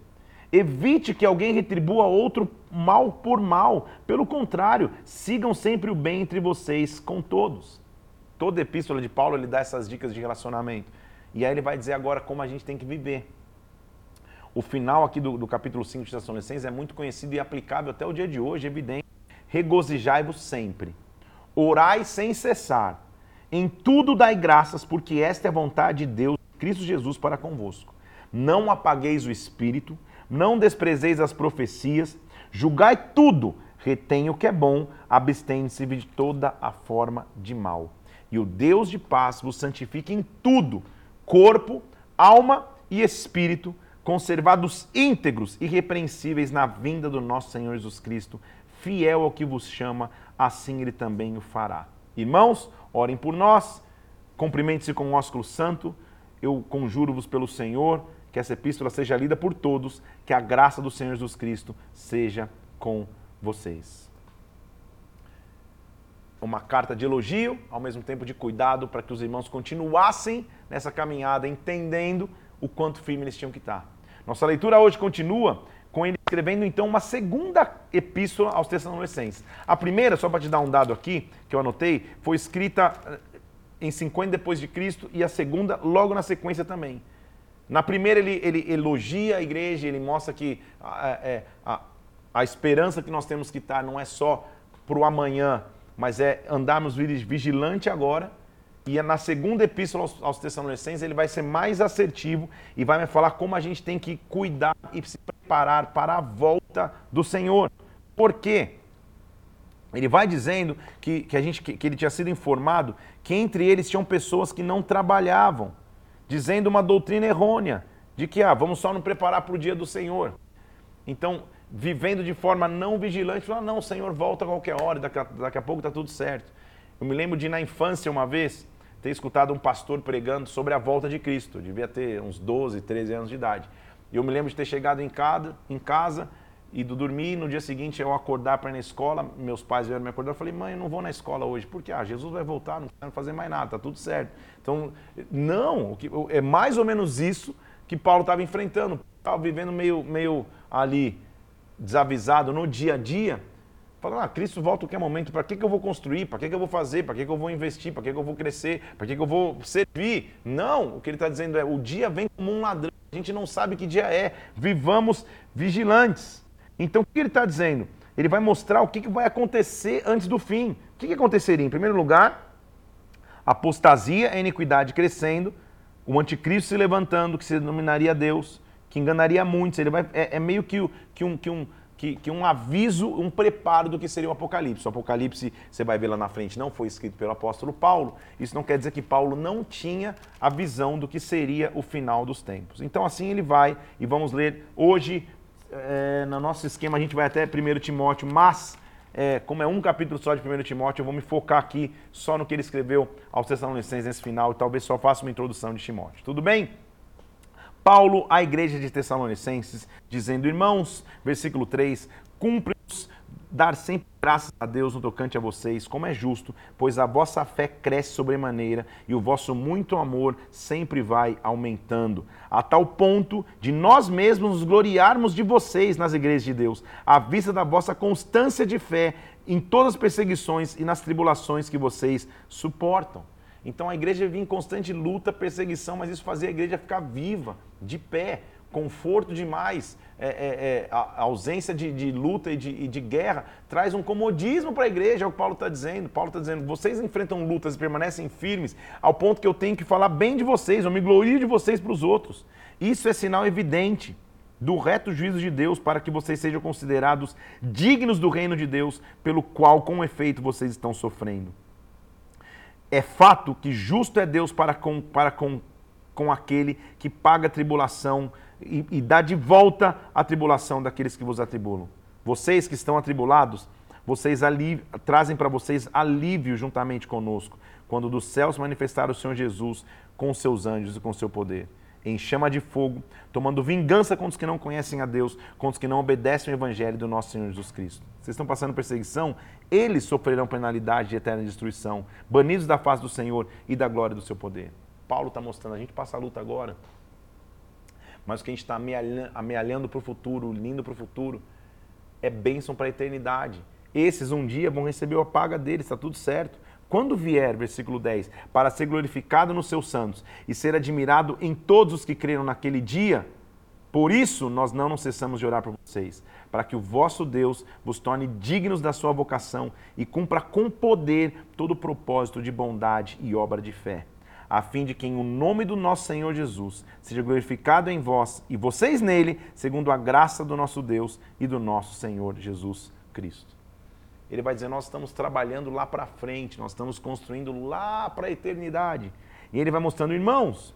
Evite que alguém retribua outro mal por mal. Pelo contrário, sigam sempre o bem entre vocês com todos. Toda epístola de Paulo ele dá essas dicas de relacionamento. E aí ele vai dizer agora como a gente tem que viver. O final aqui do, do capítulo 5 de Tessalonicenses é muito conhecido e aplicável até o dia de hoje, evidente. Regozijai-vos sempre. Orai sem cessar. Em tudo dai graças, porque esta é a vontade de Deus, Cristo Jesus, para convosco. Não apagueis o espírito, não desprezeis as profecias, julgai tudo, retém o que é bom, abstende-se de toda a forma de mal. E o Deus de paz vos santifique em tudo, corpo, alma e espírito, conservados íntegros e irrepreensíveis na vinda do nosso Senhor Jesus Cristo, fiel ao que vos chama, assim ele também o fará. Irmãos, orem por nós, cumprimente-se com o ósculo santo, eu conjuro-vos pelo Senhor, que essa epístola seja lida por todos, que a graça do Senhor Jesus Cristo seja com vocês. Uma carta de elogio, ao mesmo tempo de cuidado, para que os irmãos continuassem nessa caminhada, entendendo o quanto firme eles tinham que estar. Nossa leitura hoje continua escrevendo então uma segunda epístola aos Tessalonicenses. A primeira, só para te dar um dado aqui, que eu anotei, foi escrita eh, em 50 depois de Cristo e a segunda logo na sequência também. Na primeira ele, ele elogia a igreja, ele mostra que a, é, a, a esperança que nós temos que estar não é só para o amanhã, mas é andarmos vigilante agora e na segunda epístola aos, aos Tessalonicenses ele vai ser mais assertivo e vai me falar como a gente tem que cuidar e se preparar para a volta do Senhor. Por quê? Ele vai dizendo que, que, a gente, que, que ele tinha sido informado que entre eles tinham pessoas que não trabalhavam, dizendo uma doutrina errônea, de que ah, vamos só nos preparar para o dia do Senhor. Então, vivendo de forma não vigilante, falar, não, o Senhor volta a qualquer hora, daqui a, daqui a pouco está tudo certo. Eu me lembro de na infância uma vez, ter escutado um pastor pregando sobre a volta de Cristo. Eu devia ter uns 12, 13 anos de idade. E eu me lembro de ter chegado em casa, em casa e do dormir, no dia seguinte eu acordar para ir na escola, meus pais vieram me acordar, eu falei, mãe, eu não vou na escola hoje, porque ah, Jesus vai voltar, não quero fazer mais nada, tá tudo certo. Então, não, é mais ou menos isso que Paulo estava enfrentando, estava vivendo meio, meio ali desavisado no dia a dia, Falando, ah, Cristo volta a qualquer momento, para que, que eu vou construir? Para que, que eu vou fazer? Para que, que eu vou investir? Para que, que eu vou crescer? Para que, que eu vou servir? Não, o que ele está dizendo é, o dia vem como um ladrão, a gente não sabe que dia é, vivamos vigilantes. Então, o que ele está dizendo? Ele vai mostrar o que, que vai acontecer antes do fim. O que, que aconteceria? Em primeiro lugar, apostasia, a iniquidade crescendo, o anticristo se levantando, que se denominaria Deus, que enganaria muitos. Ele vai, é, é meio que, que um... Que um que, que, um aviso, um preparo do que seria o Apocalipse. O Apocalipse, você vai ver lá na frente, não foi escrito pelo apóstolo Paulo. Isso não quer dizer que Paulo não tinha a visão do que seria o final dos tempos. Então, assim ele vai, e vamos ler hoje, é, no nosso esquema, a gente vai até 1 Timóteo, mas, é, como é um capítulo só de 1 Timóteo, eu vou me focar aqui só no que ele escreveu aos Tessalonicenses nesse final, e talvez só faça uma introdução de Timóteo. Tudo bem? Paulo à igreja de Tessalonicenses, dizendo: Irmãos, versículo 3, cumpre-nos dar sempre graças a Deus no tocante a vocês, como é justo, pois a vossa fé cresce sobremaneira e o vosso muito amor sempre vai aumentando, a tal ponto de nós mesmos nos gloriarmos de vocês nas igrejas de Deus, à vista da vossa constância de fé em todas as perseguições e nas tribulações que vocês suportam. Então a igreja vivia em constante luta, perseguição, mas isso fazia a igreja ficar viva, de pé, conforto demais. É, é, é, a ausência de, de luta e de, e de, guerra traz um comodismo para a igreja, é o que Paulo está dizendo. Paulo está dizendo: vocês enfrentam lutas e permanecem firmes, ao ponto que eu tenho que falar bem de vocês, eu me glorio de vocês para os outros. Isso é sinal evidente do reto juízo de Deus, para que vocês sejam considerados dignos do reino de Deus, pelo qual, com efeito, vocês estão sofrendo. É fato que justo é Deus para com, para com, com aquele que paga a tribulação e, e dá de volta a tribulação daqueles que vos atribulam. Vocês que estão atribulados, vocês trazem para vocês alívio juntamente conosco, quando dos céus manifestar o Senhor Jesus com seus anjos e com seu poder. Em chama de fogo, tomando vingança contra os que não conhecem a Deus, contra os que não obedecem o evangelho do nosso Senhor Jesus Cristo. Vocês estão passando perseguição? Eles sofrerão penalidade de eterna destruição, banidos da face do Senhor e da glória do seu poder. Paulo está mostrando, a gente passa a luta agora, mas o que a gente está amealhando para o futuro, lindo para o futuro, é bênção para a eternidade. Esses um dia vão receber a paga deles, está tudo certo. Quando vier, versículo 10, para ser glorificado nos seus santos e ser admirado em todos os que creram naquele dia, por isso nós não nos cessamos de orar por vocês, para que o vosso Deus vos torne dignos da sua vocação e cumpra com poder todo o propósito de bondade e obra de fé a fim de que em o nome do nosso Senhor Jesus seja glorificado em vós e vocês nele, segundo a graça do nosso Deus e do nosso Senhor Jesus Cristo. Ele vai dizer: Nós estamos trabalhando lá para frente, nós estamos construindo lá para a eternidade. E ele vai mostrando, irmãos,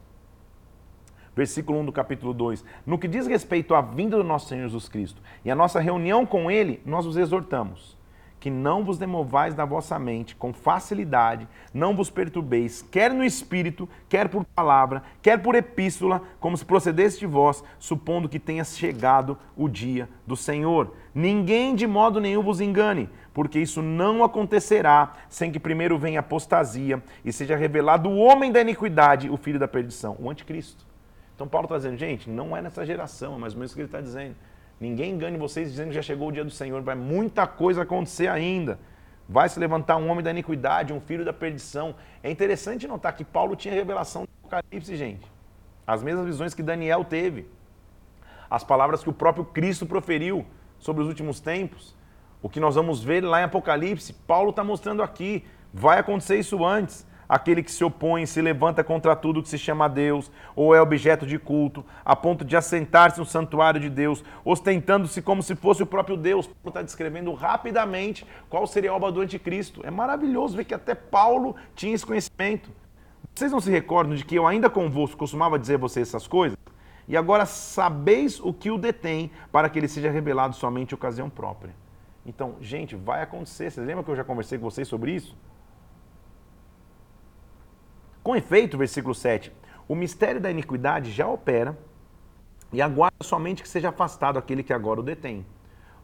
versículo 1 do capítulo 2: No que diz respeito à vinda do nosso Senhor Jesus Cristo e a nossa reunião com ele, nós os exortamos que não vos demovais da vossa mente com facilidade, não vos perturbeis, quer no espírito, quer por palavra, quer por epístola, como se procedesse de vós, supondo que tenha chegado o dia do Senhor. Ninguém de modo nenhum vos engane, porque isso não acontecerá sem que primeiro venha apostasia e seja revelado o homem da iniquidade, o filho da perdição, o anticristo. Então Paulo está dizendo, gente, não é nessa geração, é mais ou menos o que ele está dizendo. Ninguém engane vocês dizendo que já chegou o dia do Senhor. Vai muita coisa acontecer ainda. Vai se levantar um homem da iniquidade, um filho da perdição. É interessante notar que Paulo tinha revelação do Apocalipse, gente. As mesmas visões que Daniel teve. As palavras que o próprio Cristo proferiu sobre os últimos tempos. O que nós vamos ver lá em Apocalipse, Paulo está mostrando aqui. Vai acontecer isso antes aquele que se opõe, se levanta contra tudo que se chama Deus, ou é objeto de culto, a ponto de assentar-se no santuário de Deus, ostentando-se como se fosse o próprio Deus. Paulo está descrevendo rapidamente qual seria a obra do anticristo. É maravilhoso ver que até Paulo tinha esse conhecimento. Vocês não se recordam de que eu ainda convosco costumava dizer a vocês essas coisas? E agora sabeis o que o detém para que ele seja revelado somente em ocasião própria. Então, gente, vai acontecer. Vocês lembram que eu já conversei com vocês sobre isso? Com efeito, versículo 7, o mistério da iniquidade já opera e aguarda somente que seja afastado aquele que agora o detém.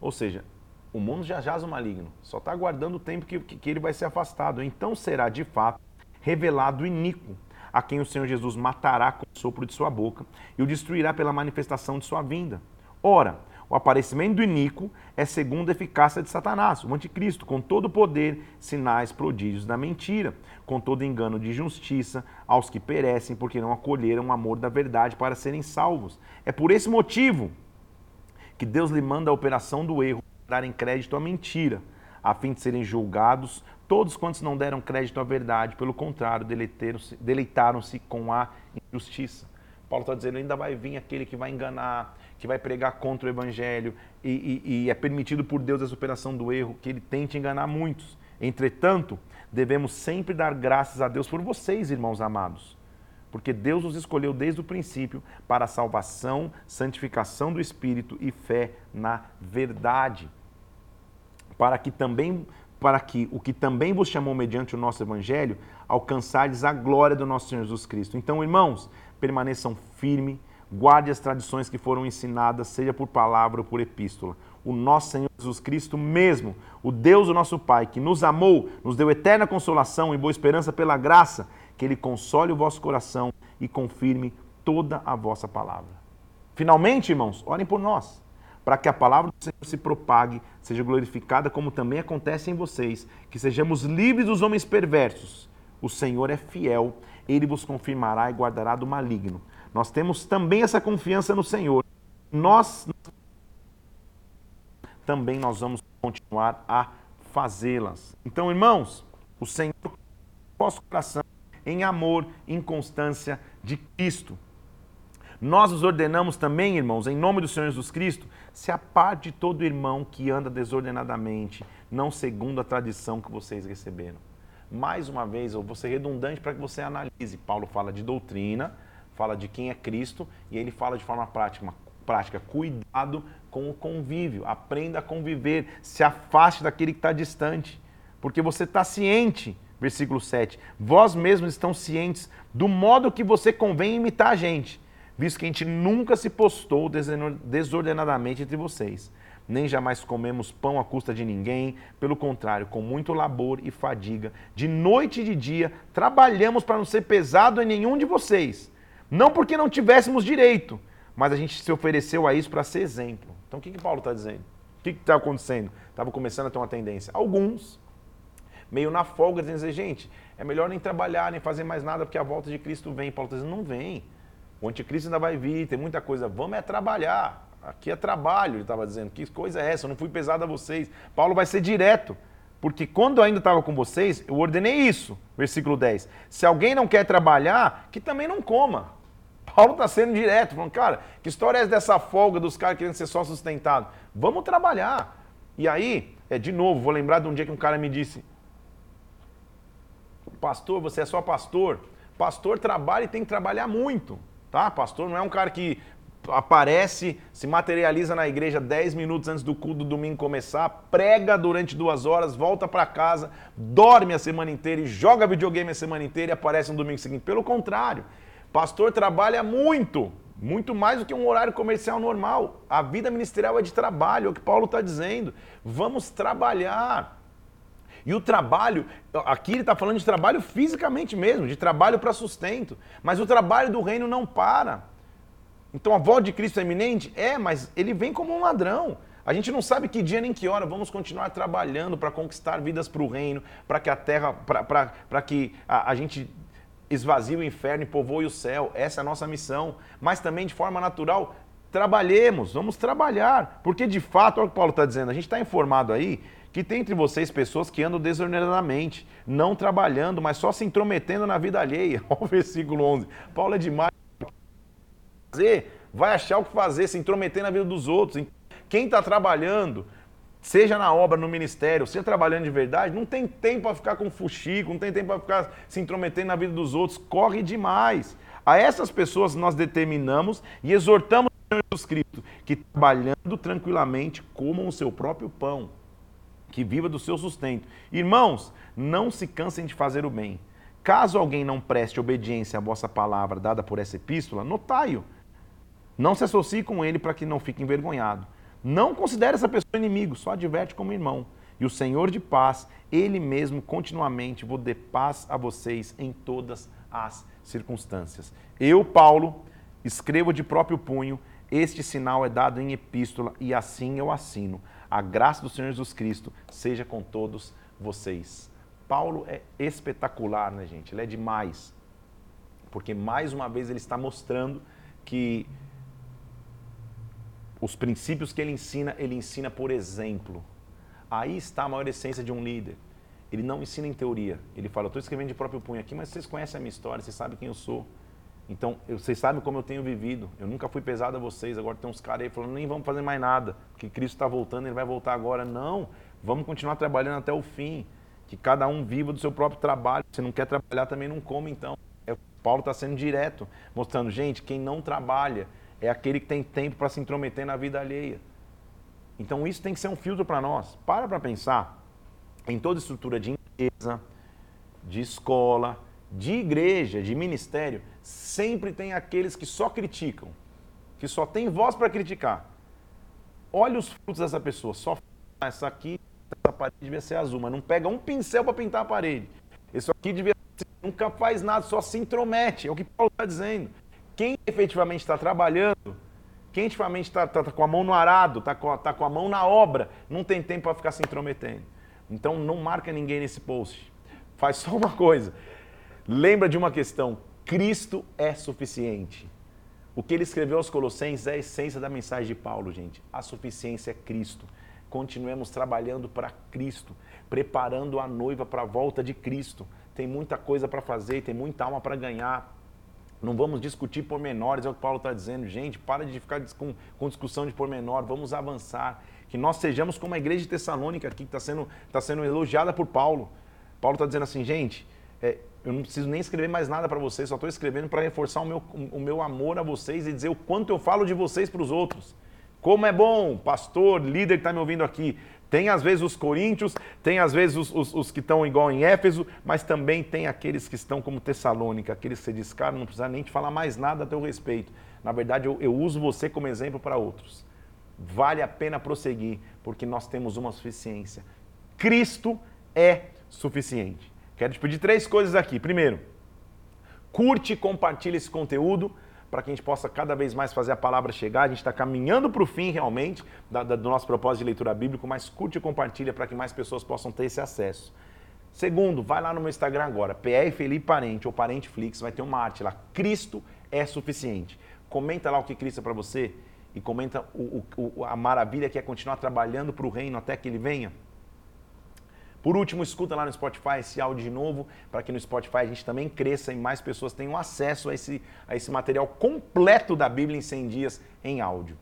Ou seja, o mundo já jaz o maligno, só está aguardando o tempo que, que ele vai ser afastado. Então será de fato revelado o iníquo, a quem o Senhor Jesus matará com o sopro de sua boca e o destruirá pela manifestação de sua vinda. Ora, o aparecimento do iníquo é segundo a eficácia de Satanás, o anticristo, com todo o poder, sinais, prodígios da mentira, com todo engano de justiça aos que perecem, porque não acolheram o amor da verdade para serem salvos. É por esse motivo que Deus lhe manda a operação do erro, darem crédito à mentira, a fim de serem julgados todos quantos não deram crédito à verdade, pelo contrário, deleitaram-se com a injustiça. Paulo está dizendo, ainda vai vir aquele que vai enganar, que vai pregar contra o evangelho e, e, e é permitido por Deus a superação do erro, que ele tente enganar muitos. Entretanto, devemos sempre dar graças a Deus por vocês, irmãos amados, porque Deus os escolheu desde o princípio para a salvação, santificação do Espírito e fé na verdade, para que também para que o que também vos chamou mediante o nosso evangelho alcançardes a glória do nosso Senhor Jesus Cristo. Então, irmãos, permaneçam firmes Guarde as tradições que foram ensinadas, seja por palavra ou por epístola. O nosso Senhor Jesus Cristo mesmo, o Deus, o nosso Pai, que nos amou, nos deu eterna consolação e boa esperança pela graça, que Ele console o vosso coração e confirme toda a vossa palavra. Finalmente, irmãos, orem por nós, para que a palavra do Senhor se propague, seja glorificada, como também acontece em vocês, que sejamos livres dos homens perversos. O Senhor é fiel, Ele vos confirmará e guardará do maligno. Nós temos também essa confiança no Senhor. Nós também nós vamos continuar a fazê-las. Então, irmãos, o Senhor nosso coração em amor, em constância de Cristo. Nós os ordenamos também, irmãos, em nome do Senhor Jesus Cristo, se aparte de todo irmão que anda desordenadamente, não segundo a tradição que vocês receberam. Mais uma vez, eu vou ser redundante para que você analise. Paulo fala de doutrina, fala de quem é Cristo e ele fala de forma prática, prática cuidado com o convívio, aprenda a conviver, se afaste daquele que está distante, porque você está ciente, versículo 7, vós mesmos estão cientes do modo que você convém imitar a gente. visto que a gente nunca se postou desordenadamente entre vocês, nem jamais comemos pão à custa de ninguém, pelo contrário, com muito labor e fadiga, de noite e de dia, trabalhamos para não ser pesado em nenhum de vocês. Não porque não tivéssemos direito, mas a gente se ofereceu a isso para ser exemplo. Então o que, que Paulo está dizendo? O que está acontecendo? Estava começando a ter uma tendência. Alguns, meio na folga, dizendo, gente, é melhor nem trabalhar, nem fazer mais nada, porque a volta de Cristo vem. Paulo está dizendo, não vem. O anticristo ainda vai vir, tem muita coisa. Vamos é trabalhar. Aqui é trabalho, ele estava dizendo. Que coisa é essa? Eu não fui pesado a vocês. Paulo vai ser direto. Porque quando eu ainda estava com vocês, eu ordenei isso. Versículo 10. Se alguém não quer trabalhar, que também não coma. Paulo está sendo direto, falando, cara, que história é dessa folga dos caras querendo ser só sustentado? Vamos trabalhar. E aí, é de novo, vou lembrar de um dia que um cara me disse: Pastor, você é só pastor. Pastor trabalha e tem que trabalhar muito, tá? Pastor não é um cara que aparece, se materializa na igreja 10 minutos antes do culto do domingo começar, prega durante duas horas, volta para casa, dorme a semana inteira e joga videogame a semana inteira e aparece no domingo seguinte. Pelo contrário, pastor trabalha muito, muito mais do que um horário comercial normal. A vida ministerial é de trabalho, é o que Paulo está dizendo. Vamos trabalhar. E o trabalho, aqui ele está falando de trabalho fisicamente mesmo, de trabalho para sustento. Mas o trabalho do reino não para. Então a volta de Cristo é iminente? É, mas ele vem como um ladrão. A gente não sabe que dia nem que hora vamos continuar trabalhando para conquistar vidas para o reino, para que a terra, para que a, a gente esvazie o inferno e povoe o céu. Essa é a nossa missão. Mas também de forma natural, trabalhemos, vamos trabalhar. Porque de fato, olha o que Paulo está dizendo, a gente está informado aí que tem entre vocês pessoas que andam desordenadamente, não trabalhando, mas só se intrometendo na vida alheia. Olha o versículo 11. Paulo é demais. Vai achar o que fazer, se intrometer na vida dos outros. Quem está trabalhando, seja na obra, no ministério, seja trabalhando de verdade, não tem tempo para ficar com fuxico, não tem tempo para ficar se intrometendo na vida dos outros. Corre demais. A essas pessoas nós determinamos e exortamos Jesus Cristo que trabalhando tranquilamente comam o seu próprio pão que viva do seu sustento. Irmãos, não se cansem de fazer o bem. Caso alguém não preste obediência à vossa palavra dada por essa epístola, notai-o. Não se associe com ele para que não fique envergonhado. Não considere essa pessoa inimigo, só adverte como irmão. E o Senhor de paz, ele mesmo continuamente vos dê paz a vocês em todas as circunstâncias. Eu, Paulo, escrevo de próprio punho, este sinal é dado em epístola e assim eu assino. A graça do Senhor Jesus Cristo seja com todos vocês. Paulo é espetacular, né, gente? Ele é demais. Porque mais uma vez ele está mostrando que os princípios que ele ensina, ele ensina por exemplo. Aí está a maior essência de um líder. Ele não ensina em teoria. Ele fala, estou escrevendo de próprio punho aqui, mas vocês conhecem a minha história, vocês sabem quem eu sou. Então, vocês sabem como eu tenho vivido. Eu nunca fui pesado a vocês. Agora tem uns caras aí falando, nem vamos fazer mais nada, porque Cristo está voltando, ele vai voltar agora. Não, vamos continuar trabalhando até o fim. Que cada um viva do seu próprio trabalho. Se não quer trabalhar, também não come, então. É, Paulo está sendo direto, mostrando, gente, quem não trabalha é aquele que tem tempo para se intrometer na vida alheia. Então, isso tem que ser um filtro para nós. Para para pensar em toda estrutura de empresa, de escola, de igreja, de ministério, sempre tem aqueles que só criticam, que só tem voz para criticar. Olha os frutos dessa pessoa, só essa aqui, essa parede devia ser azul, mas não pega um pincel para pintar a parede. Esse aqui devia ser, nunca faz nada, só se intromete. É o que Paulo está dizendo. Quem efetivamente está trabalhando, quem efetivamente está tá, tá com a mão no arado, está com, tá com a mão na obra, não tem tempo para ficar se intrometendo. Então não marca ninguém nesse post. Faz só uma coisa. Lembra de uma questão: Cristo é suficiente. O que ele escreveu aos Colossenses é a essência da mensagem de Paulo, gente. A suficiência é Cristo. Continuemos trabalhando para Cristo, preparando a noiva para a volta de Cristo. Tem muita coisa para fazer, tem muita alma para ganhar. Não vamos discutir pormenores, é o que Paulo está dizendo. Gente, para de ficar com, com discussão de pormenor, vamos avançar. Que nós sejamos como a igreja de Tessalônica aqui, que está sendo, tá sendo elogiada por Paulo. Paulo está dizendo assim, gente, é, eu não preciso nem escrever mais nada para vocês, só estou escrevendo para reforçar o meu, o meu amor a vocês e dizer o quanto eu falo de vocês para os outros. Como é bom, pastor, líder que está me ouvindo aqui, Tem às vezes os coríntios, tem às vezes os, os, os que estão igual em Éfeso, mas também tem aqueles que estão como Tessalônica, aqueles que você diz, cara, não precisa nem te falar mais nada a teu respeito. Na verdade, eu, eu uso você como exemplo para outros. Vale a pena prosseguir, porque nós temos uma suficiência. Cristo é suficiente. Quero te pedir três coisas aqui. Primeiro, curte e compartilhe esse conteúdo para que a gente possa cada vez mais fazer a palavra chegar. A gente está caminhando para o fim realmente da, da, do nosso propósito de leitura bíblica, mas curte e compartilha para que mais pessoas possam ter esse acesso. Segundo, vai lá no meu Instagram agora, PR Felipe Parente ou Parente Flix, vai ter uma arte lá, Cristo é suficiente. Comenta lá o que Cristo é para você e comenta o, o, a maravilha que é continuar trabalhando para o reino até que ele venha. Por último, escuta lá no Spotify esse áudio de novo, para que no Spotify a gente também cresça e mais pessoas tenham acesso a esse, a esse material completo da Bíblia em 100 dias em áudio.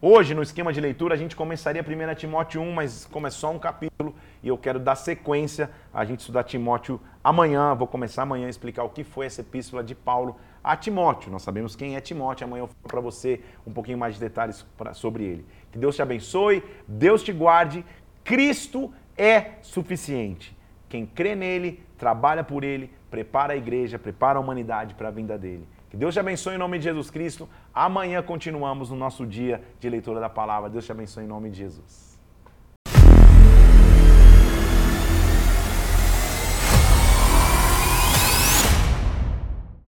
Hoje, no esquema de leitura, a gente começaria 1 Timóteo 1, mas como é só um capítulo e eu quero dar sequência a gente estudar Timóteo amanhã. Vou começar amanhã a explicar o que foi essa epístola de Paulo a Timóteo. Nós sabemos quem é Timóteo, amanhã eu falo para você um pouquinho mais de detalhes pra, sobre ele. Que Deus te abençoe, Deus te guarde, Cristo é suficiente. Quem crê nele, trabalha por ele, prepara a igreja, prepara a humanidade para a vinda dele. Que Deus te abençoe em nome de Jesus Cristo. Amanhã continuamos no nosso dia de leitura da palavra. Deus te abençoe em nome de Jesus.